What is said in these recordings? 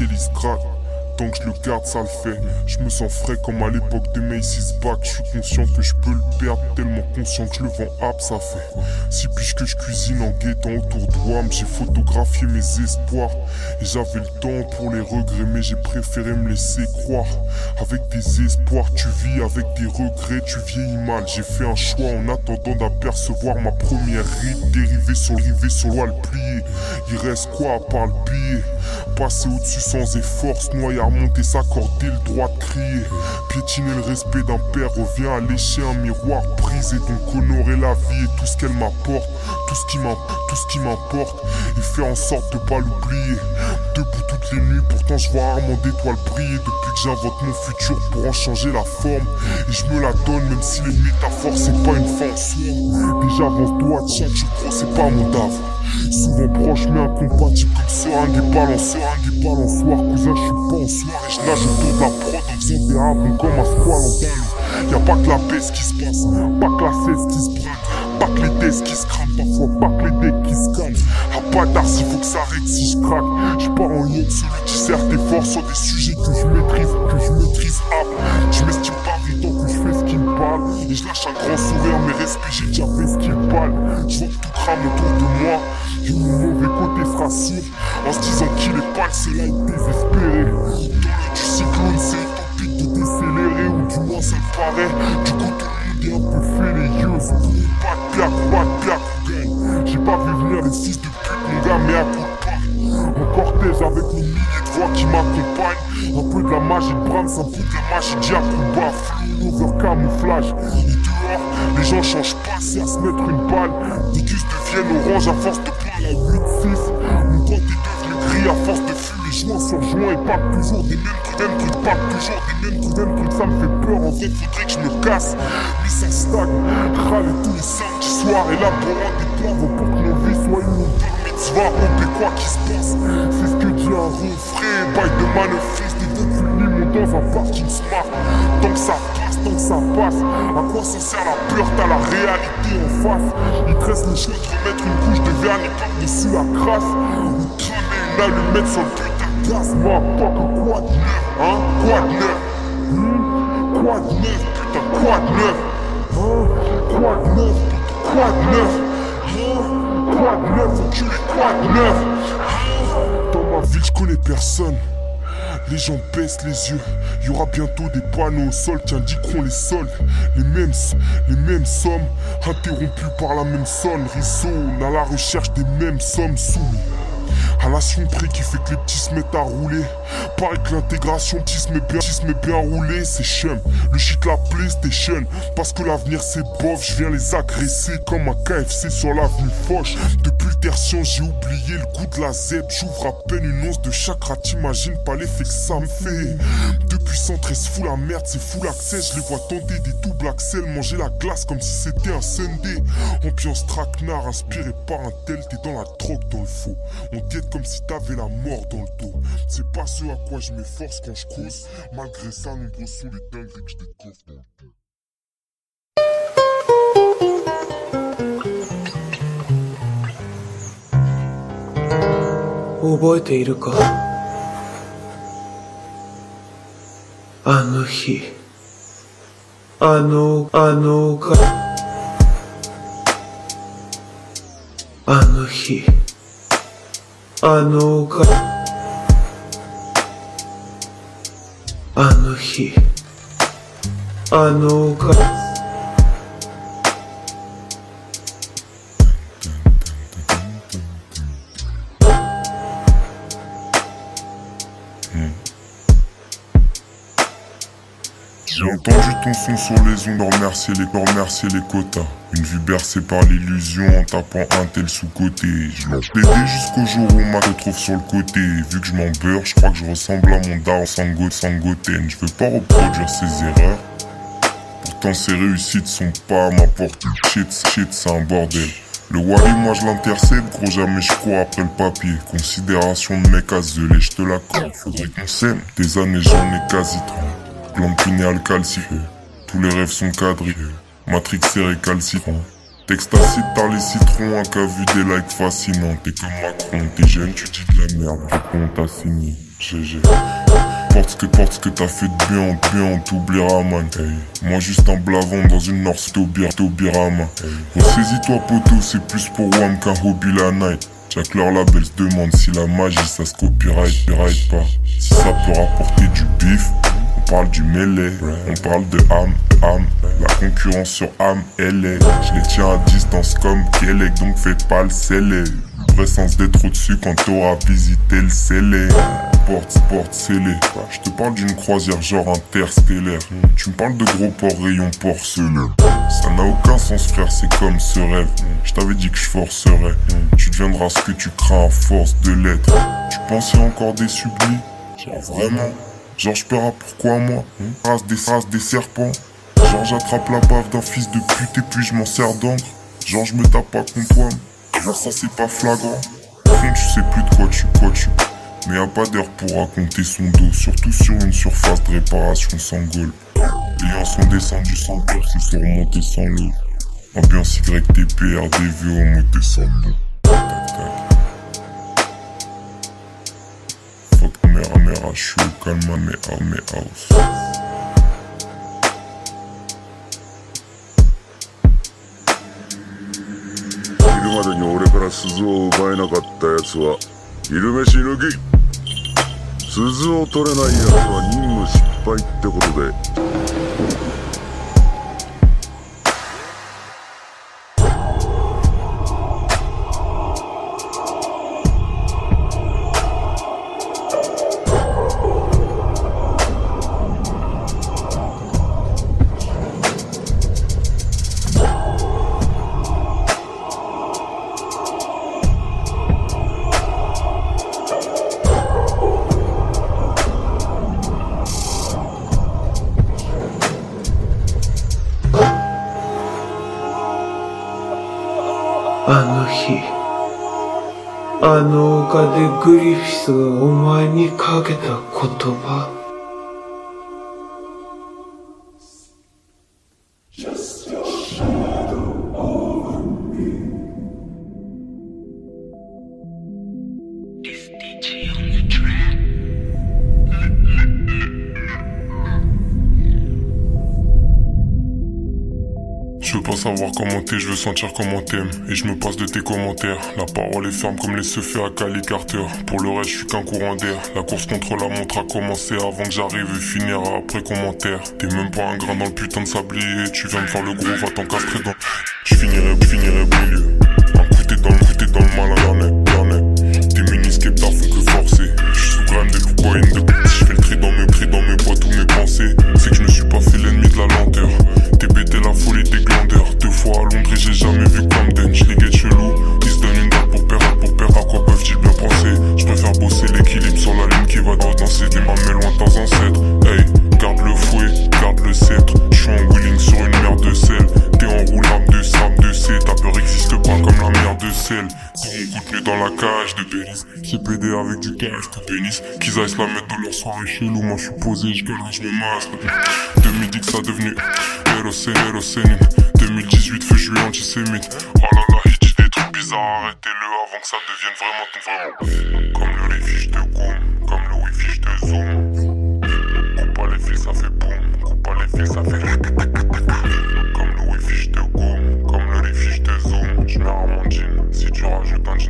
il se craque pour tant que je le garde, ça le fait. Je me sens frais comme à l'époque de Macy's Back. Je suis conscient que je peux le perdre, tellement conscient que je le vends up, ça fait. Si puis que je cuisine en guettant autour de WAM, j'ai photographié mes espoirs. Et j'avais le temps pour les regrets, mais j'ai préféré me laisser croire. Avec des espoirs, tu vis, avec des regrets, tu vieillis mal. J'ai fait un choix en attendant d'apercevoir ma première ride dérivée sur le sur le plié. Il reste quoi à part le Passer au-dessus sans effort, se noyer monter, s'accorder le droit de crier. Piétiner le respect d'un père revient à lécher un miroir brisé. Donc honorer la vie et tout ce qu'elle m'apporte, tout ce qui m'importe, et faire en sorte de pas l'oublier. Debout toutes les nuits, pourtant je vois rarement d'étoiles briller depuis que j'invente mon futur pour en changer la forme. Et je me la donne même si les métaphores c'est pas une fin Déjà avance-toi, tiens, tu crois c'est pas mon dave. Souvent proche mais incompatible comme seringue et balance, seringue et balançoire. Cousin, je suis pas en soirée, je nage autour de la prod en faisant des comme un squal en Y'a pas que la baisse qui se passe, pas que la cesse qui se. Pas les tests qui se crament, parfois pas que les decks qui se calment. À d'art, s'il faut que ça arrête si je craque. Je pars en ligne, celui qui sert tes forces sur des sujets que je maîtrise, que je maîtrise. Je m'estime pas tant que je fais ce qu'il me parle. Et je lâche un grand sourire, mais respect, j'ai déjà fait ce qu'il parle. Je vois que tout crame autour de moi. Et mon mauvais côté sera sourd. En se disant qu'il est pas c'est là désespéré. Dans le du cyclone, c'est utopique de décélérer, ou du moins ça me paraît. Du coup, tout un peu fainéeuse. Pas de pas de J'ai pas vu venir les fils de pute, mon gars, mais à coup de en cortège avec une milliers de voix qui m'accompagnent. Un peu de la magie de Brahms, un peu de la magie d'Yakuba. Over camouflage. Et dehors, les gens changent pas, c'est à se mettre une balle. Des cuisses deviennent orange à force de prendre la 8-6. Mon compte est devenu gris à force de joint sur joint et parle toujours des mêmes mêmes trucs, parle toujours des mêmes mêmes trucs. Ça me fait peur, en fait, faudrait que je me casse. Mais ça stagne, râle tous les samedis soirs. Et là, pour rendre des plans, pour que nos vies soient une mitzvah, on quoi qui se passe? C'est ce que dit un refrain, bail de manifeste, des deux mon dans un parking smart. Tant que ça passe, tant que ça passe, à quoi ça sert la peur, t'as la réalité en face. Il te reste le choix de remettre une couche de vernis par-dessus la crasse, ou traîner une allumette sur le putain que quoi de neuf, hein, quoi de neuf, hmm? quoi de neuf, putain, quoi de neuf, hein, quoi de neuf, quoi de neuf, hein? Quoi de neuf, enculé, quoi de neuf Dans ma ville, je connais personne. Les gens baissent les yeux, y aura bientôt des panneaux au sol qui indiqueront les soldes. Les mêmes, les mêmes sommes, interrompues par la même. Sonne à la recherche des mêmes sommes soumis. À la prix qui fait que les petits se mettent à rouler. Pareil que l'intégration qui se met bien, qui se met bien rouler, c'est chum. Le shit la PlayStation. Parce que l'avenir c'est bof, je viens les agresser comme un KFC sur l'avenue Foch. J'ai oublié le goût de la zeb. J'ouvre à peine une once de chakra, t'imagines pas l'effet que ça me fait. Depuis 113 fou la merde, c'est fou l'accès. Je les vois tenter des doubles axels, manger la glace comme si c'était un Sunday. Ambiance traquenard inspiré par un tel, t'es dans la drogue dans le faux. On comme si t'avais la mort dans le dos. C'est pas ce à quoi je m'efforce quand je cause. Malgré ça, nombreux sont les dingueries que je découvre. 覚えているか？あの日。あのあのが。あの日。あのが。あの日。あのが。Son sur les ondes, remercier les, remercier les quotas. Une vue bercée par l'illusion en tapant un tel sous-côté. Je l'ai pété jusqu'au jour où on m'a retrouve sur le côté. Vu que je m'en beurre, je crois que je ressemble à mon daron sango sangoten. Je veux pas reproduire ses erreurs. Pourtant ses réussites sont pas ma porte. Shit, shit, c'est un bordel. Le Wally, moi je l'intercède, gros jamais je crois après le papier. Considération de mec à je te l'accorde. Faudrait qu'on s'aime. Des années j'en ai quasi 30. Glande pinéale calcifiée. Tous les rêves sont quadrillés. Matrix récalcitrant. Texte acide par les citrons, un cas vu des likes fascinants. T'es comme Macron, t'es jeune, tu dis de la merde, on t'a signé GG. Porte ce que porte ce que t'as fait de bien, bien, t'oublieras man. Moi juste un blavon dans une North Taubira, Taubira man. Ressaisis-toi poteau, c'est plus pour Wam qu'un hobby la night. Jack leur label se demande si la magie ça se copyright, copyright pas. Si ça peut rapporter du bif, parle du mêlée, on parle de âme, âme. La concurrence sur âme, elle est. Je les tiens à distance comme Kelek, donc fais pas le scellé. Vrai sens d'être au-dessus quand t'auras visité le scellé. Porte, porte, scellé. Je te parle d'une croisière genre interstellaire. Tu me parles de gros ports rayons porcelain. Ça n'a aucun sens, frère, c'est comme ce rêve. Je t'avais dit que je forcerais. Tu deviendras ce que tu crains à force de l'être. Tu pensais encore des sublis? Genre vraiment? Genre je paierai pourquoi moi? Race des races des serpents. Genre j'attrape la bave d'un fils de pute et puis je m'en sers d'encre Genre je me tape pas contre toi Genre ça c'est pas flagrant. Au fond tu sais plus de quoi tu quoi tu. Mais y'a pas d'air pour raconter son dos Surtout sur une surface de réparation sans goal Les sont descendus sans peur, c'est sont remontés sans l'eau Ambiance YTP, RDV, on montait mir alle までに俺から鈴を奪えなかったやつは昼飯抜き鈴を取れないやつは任務失敗ってことで。グリフィスがお前にかけた言葉。Je veux sentir comment t'aimes. Et je me passe de tes commentaires. La parole est ferme comme les se à Cali Carter. Pour le reste je suis qu'un courant d'air. La course contre la montre a commencé avant que j'arrive et finira après commentaire. T'es même pas un grain dans le putain de sablier. Tu viens de faire le gros, va t'encastrer dans Je finirai, je finirai milieu Un coup t'es dans le coup t'es dans le mal est Tes mini-skepta font que forcer Je sous gramme des loups de dans la cage de Bélis J'ai pédé avec du cash de pénis. Qu'ils aillent se la mettre dans leur soirée chelou. Moi je suis posé, je galère, je me masque. 2010 ça devenu Hérocène, Hérocène 2018 feu juillet antisémite. Oh là là, il dit des trucs bizarres. Arrêtez-le avant que ça devienne vraiment ton vraiment Comme le je te goûte Comme le wifi je te zoom. Coupe pas les fils ça fait boum. Coupe pas les fils ça fait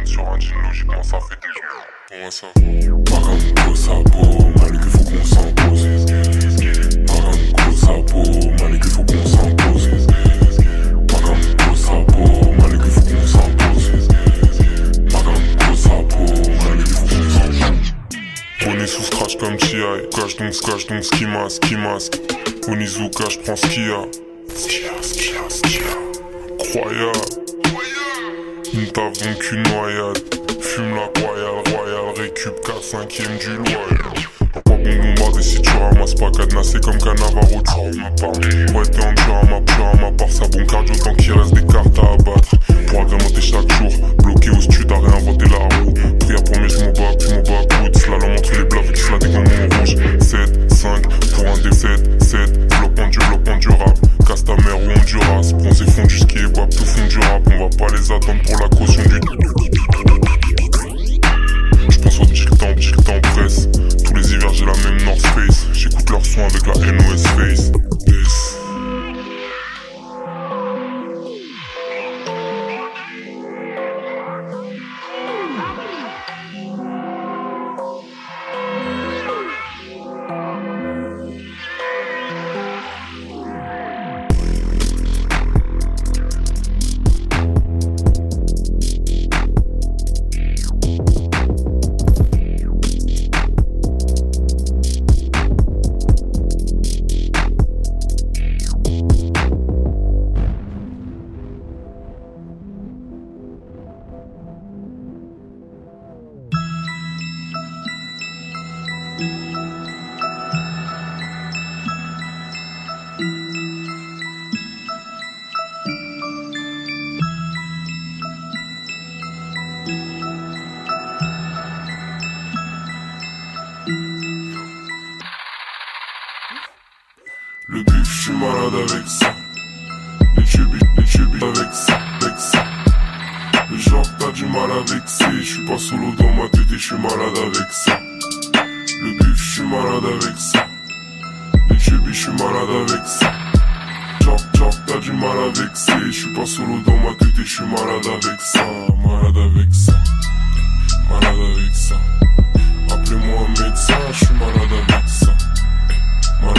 sur un jean Logiquement ça fait des jours ça Beau Malik il faut qu'on s'impose Beau Malik il faut qu'on s'impose Beau Malik il faut qu'on s'impose Beau Malik il faut qu'on s'impose est sous scratch comme T.I. Cache donc, cache donc, ski mask, ski mask. Onizuka, je prends ce qu'il y a. Ce qu'il y a, ce qu'il y a, ce qu'il y a. Incroyable. Une taf donc une noyade. Fume la royale, royale, récup 4 5 du loyal. Pas bon bombarder si tu ramasses pas cadenassé comme Canavaro, tu rends ma part. Ouais, t'es en dur à ma pure à ma part, ça bon cardio tant qu'il reste des cartes à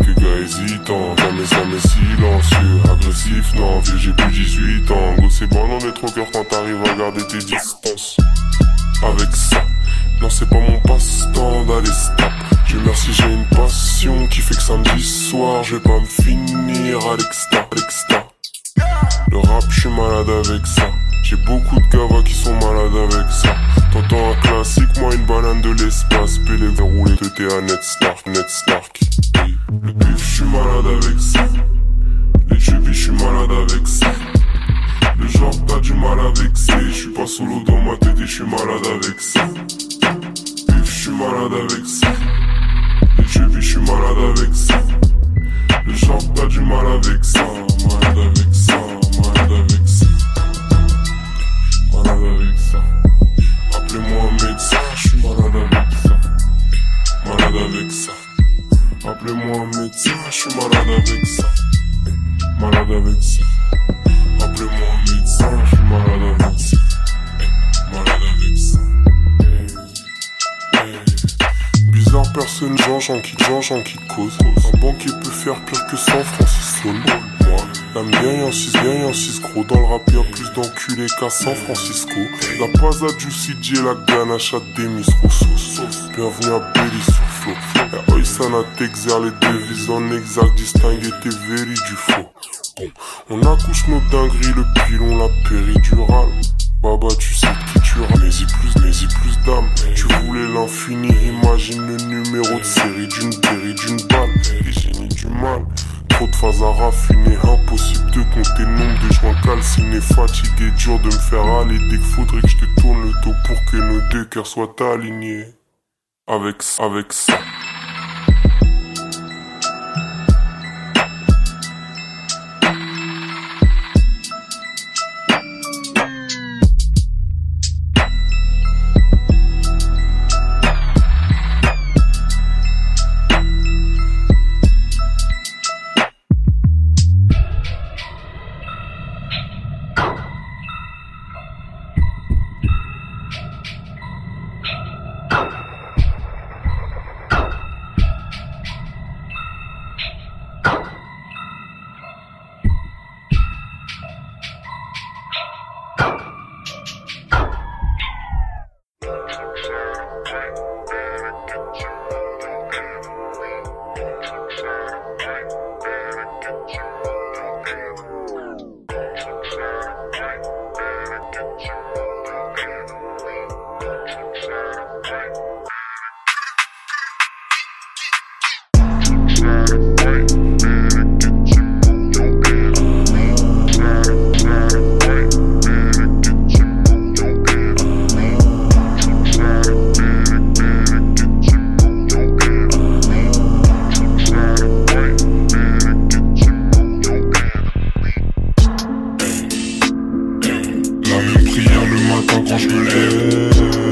Quelques gars hésitants, jamais jamais silencieux, agressif, non, vieux j'ai plus 18 ans. Go c'est bon, on est trop cœur quand t'arrives à garder tes distances. Avec ça, non c'est pas mon passe-temps d'aller stop. Dieu merci j'ai une passion qui fait que samedi soir je vais pas me finir à l'exta, Le rap je suis malade avec ça J'ai beaucoup de gavas qui sont malades avec ça T'entends un classique, moi une banane de l'espace roulés de t'es à Net Stark, Net Stark Avec ça Les malade avec ça Le genre t'as du mal à vexer Je suis pas solo dans ma tête et je suis malade avec ça Bif je suis malade avec ça je vis, je suis malade avec ça. Le genre t'as du mal avec ça, malade avec ça, malade avec ça. Malade avec ça. Appelez-moi un médecin, Appelez-moi un médecin, je suis malade avec ça. Malade avec ça. Appelez-moi un médecin, je suis malade avec ça. Malade avec ça. Bizarre personne, Jean-Jean qui, Jean-Jean qui cause. Un banquier peut faire pire que San Francisco. L'âme bien en 6, bien en 6 gros. Dans le rap, y'a plus d'enculés qu'à San Francisco. La paz à Juicy J, la ganache à Demis Rousseau. Bienvenue à Belly sur Flow. Et Oisana t'exerce les devises en exact, distinguer tes véris du faux. On accouche nos dingueries, le pilon, la péridurale. Baba, tu sais qui tu as, mais y plus, mais y plus d'âme. Tu voulais l'infini, imagine le numéro de série d'une péri d'une balle. Les génies du mal. Trop de phases à raffiner, impossible de compter nombre de joints calcinés, fatigué, dur de me faire aller dès qu'il faudrait que je te tourne le dos pour que nos deux cœurs soient alignés. Avec, avec ça. prière le matin quand je me lève.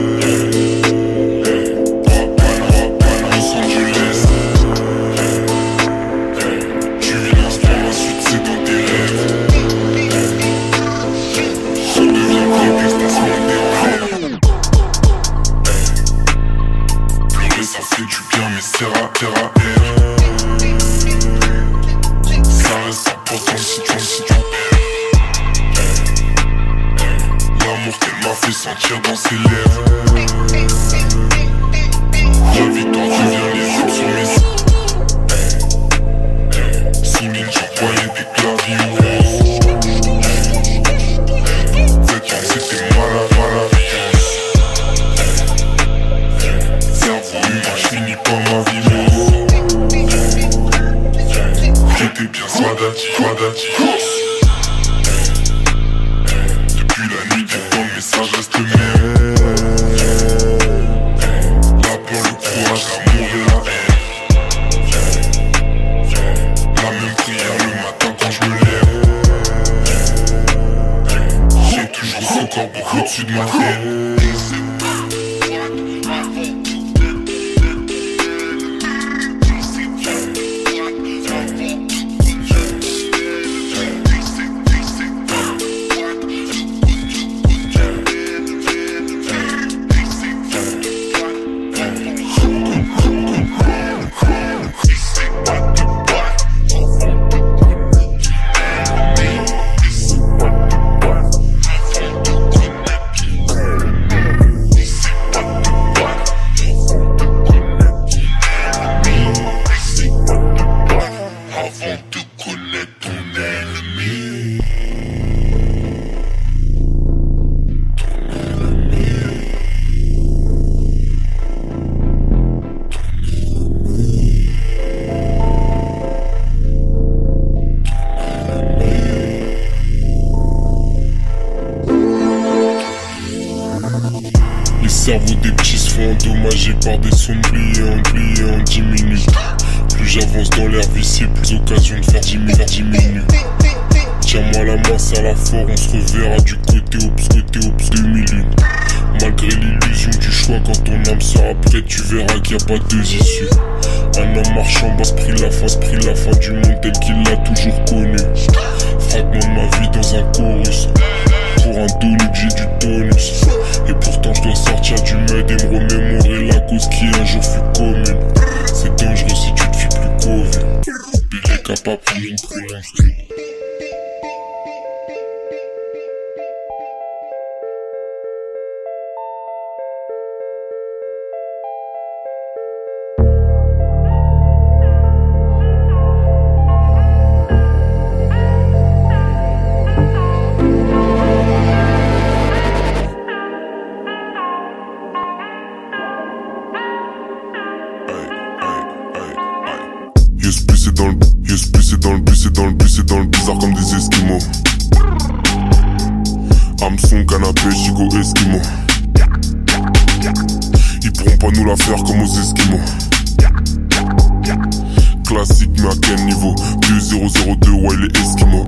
just que me ves stop feeling plastic. esquimaux. Ils pourront pas nous la faire comme aux esquimaux. Classique, mais à quel niveau? Du 002, ouais, les esquimaux.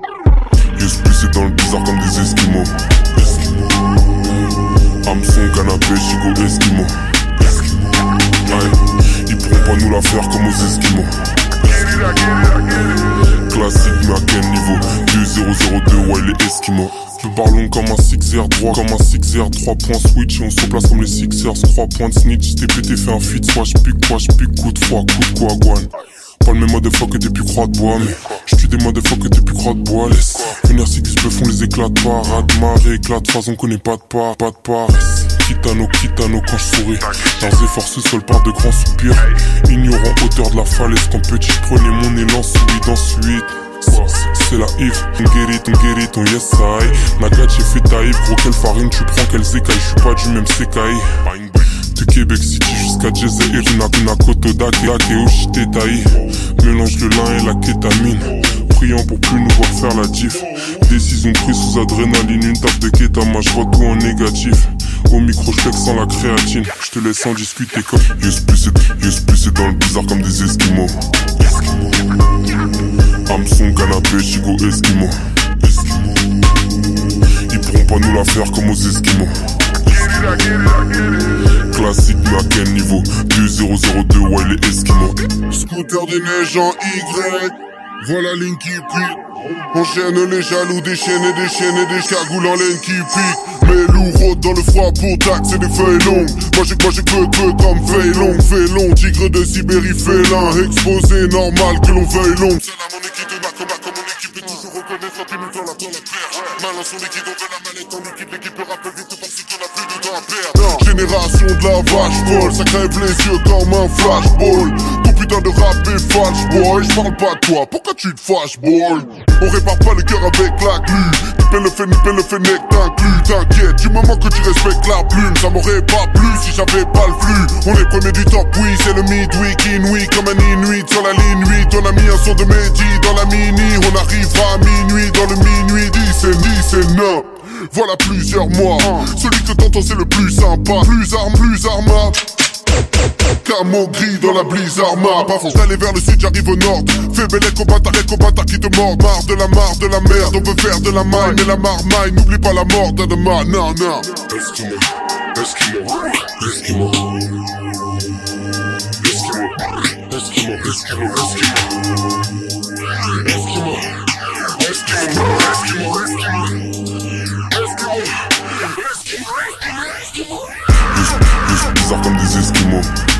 Yes, plus dans le bizarre comme des esquimaux. Hameçon, canapé, chico, esquimaux. Ouais. Ils pourront pas nous la faire comme aux esquimaux. Classique, mais à quel niveau? Du 002, ouais, les esquimaux. 3 points de snitch, t'es pété, fait un feed, soit j'pique, quoi j'pique, coup de froid, coup de quoi, guan. Pas le même mode de fois que t'es plus croix de bois, mais j'tue des modes de fois que t'es plus croix de bois, laisse. Venir si se font les éclats de parade, marée, éclat de façon connaît pas de part, pas de paresse. Kitano, kitano quand je souris. Dans efforts sous-sol par de grands soupirs. Ignorant hauteur de la falaise, quand petit prenais mon élan, ensuite, ensuite. C'est la if. Ton guérit, ton guérit, ton yes I. Nagat, j'ai fait taïf, gros quelle farine tu prends, quelle écailles, je suis pas du même sécaille. De Québec City jusqu'à Jeze et Runa, Koto, Dake, Dake, Oshite. Mélange le lin et la kétamine priant pour plus nous voir faire la diff. Décision prise sous adrénaline, une taf de kétama, je tout en négatif. Au micro, je sans la créatine. Je te laisse en discuter comme Yus plus c'est dans le bizarre comme des esquimaux. Hamson, canapé, chigo, esquimaux. Ils pourront pas nous la faire comme aux esquimaux. Classique, mais à quel niveau? 2002, ouais, les esquimaux. Scooter des neiges en Y. Voilà Linky Pit. Enchaîne les jaloux, déchaîne des chaînes et des cagoules en laine qui piquent. Mais loup dans le froid pour taxer des feuilles longues. Moi j'ai moi j'ai que que comme feuille longue, fait long, tigre de Sibérie félin. Exposé, normal que l'on veuille long. C'est là mon équipe de combat comme mon équipe est toujours reconnaissante, il nous dans la dans la paire. Mal en son équipe, on veut la mallette en liquide, l'équipe rappelle vite parce qu'on a plus de temps à perdre. Génération de la vache folle, ça crève les yeux comme un flashball putain de rap boy. J'parle pas de toi, pourquoi tu te fâches boy? On répare pas le cœur avec la glu. Paies le fait, paie le fennec t'inclus T'inquiète, du moment que tu respectes la plume Ça m'aurait pas plu si j'avais pas le flux. On est premier du top, oui c'est le midweek Inouï comme un inuit sur la ligne 8 On a mis un son de Mehdi dans la mini. On arrivera à minuit dans le minuit 10 et 10 et 9 voilà plusieurs mois. Celui que t'entends c'est le plus sympa. Plus arme, plus arma Camo gris dans la blizzard map Pas fond d'aller vers le sud, j'arrive au nord. Fais belle combattants, les combattants qui te mordent Marre de la marre de la merde, on veut faire de la maille. Mais la marmaille, n'oublie pas la mort de demain. Non, non. Eskimo, Eskimo, Eskimo. Eskimo, Eskimo, Eskimo, Eskimo Eskimo, Eskimo, Eskimo, bizarre comme des esquimaux.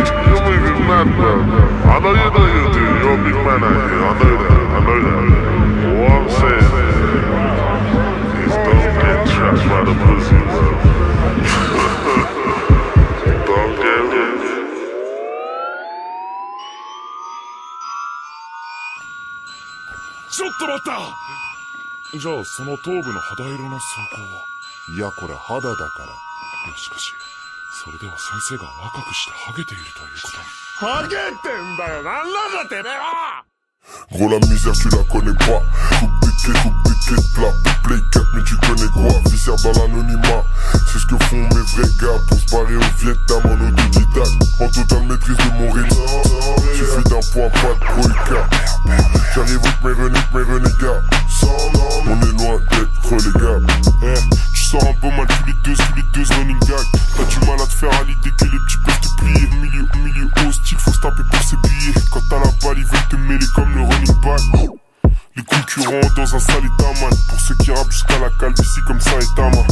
じゃあその頭部の肌色の装甲は。いやこれ肌だから。いやしかしそれでは先生が若くしてハゲているということ。に。ハゲてんだよ。なんなんだてめえは。Gros la misère tu la connais pas. Coupe des quais, coupe des plat Play 4 mais tu connais quoi? Viscère dans l'anonymat. C'est ce que font mes vrais gars Pour se barrer au Vietnam en autodidacte. En totale maîtrise de mon rythme. Suffit d'un point pas de troïka J'arrive avec mes renégats, mes renégats On est loin d'être gars. Eh, Tu sors un peu mal tous les deux, tous les deux running gag. T'as du mal à te faire à l'idée que les petits peuvent te plier. Milieu, milieu hostile, faut se taper pour ses billets Quand t'as la balle, ils veulent te mêler comme le running back. Les concurrents dans un sale état man. Pour ceux qui rappent jusqu'à la calvitie comme ça et Tama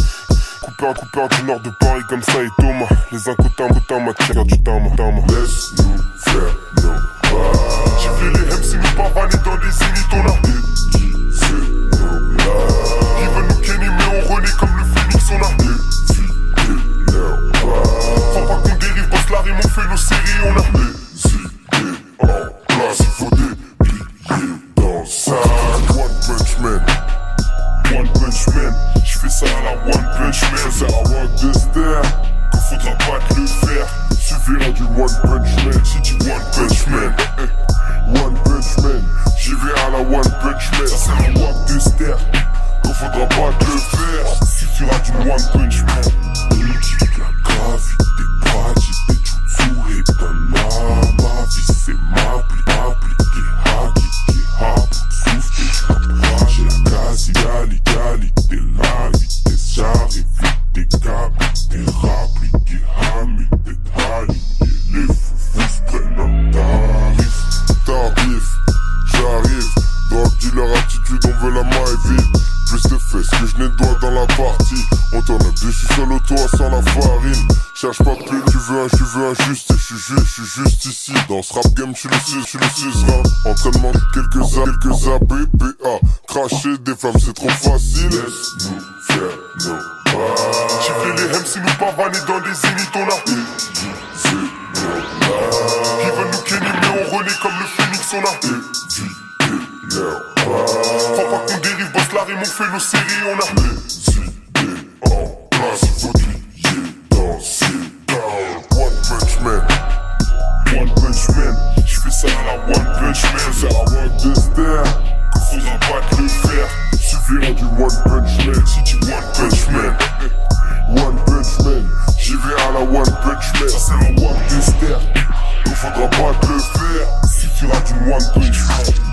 Coupeur coupeur du nord de Paris comme ça et Thomas. Les incotins, cotins, matière du Tama Laisse-nous faire nos pas. Fait les MC, nous pas vanner dans des zéniths On a déguisé nos là Ils veulent nous kenner mais on renaît comme le phoenix On a défilé leur pas. Faut pas qu'on dérive, boss la rime, on fait nos séries On a tu veux un juste, je suis juste, je suis juste ici. Dans ce rap game, je suis le 6, je suis le 6 Entraînement, quelques A, quelques A, BPA. Cracher des flammes, c'est trop facile. Laisse-nous faire nos pas. Chiffrer les MC, nous pavaner dans les zéniths, on. Ils veulent nous kenner, mais on comme le phoenix, on a. Éviter leur. Crois pas qu'on dérive, boss la rime, on fait nos séries, on a. J'fais ça à la one punch man. C'est à one de ster. Qu'il faudra pas te le faire. Suffira du one punch man. Si tu one punch man. One punch man. J'y vais à la one punch man. Ça c'est la one de ster. Qu'il faudra pas te le faire. Suffira du one punch man.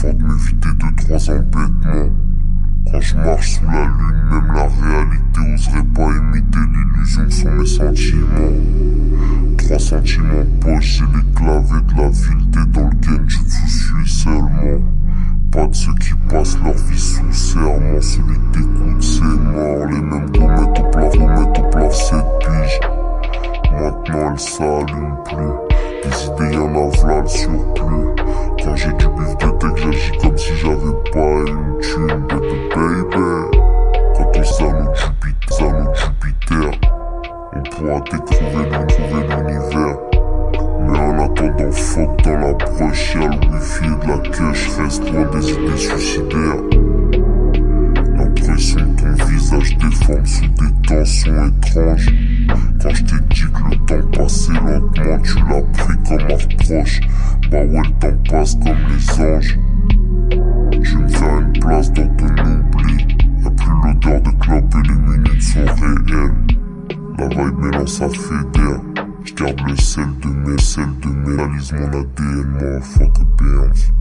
Fort de m'éviter deux, trois embêtements. Dans la broche, y'a le wifi de la cash, reste loin des idées suicidaires. L'impression que ton visage déforme sous des tensions étranges. Quand je t'ai dit que le temps passait lentement, tu l'as pris comme un reproche. Bah ouais, le temps passe comme les anges. Je me faire une place dans ton oubli. Y'a plus l'odeur de clope et les minutes sont réelles. La vibe mélange ça fédère. Je garde le sel de mes, sel de mes, réalise mon ADN, motherfucker, bounce.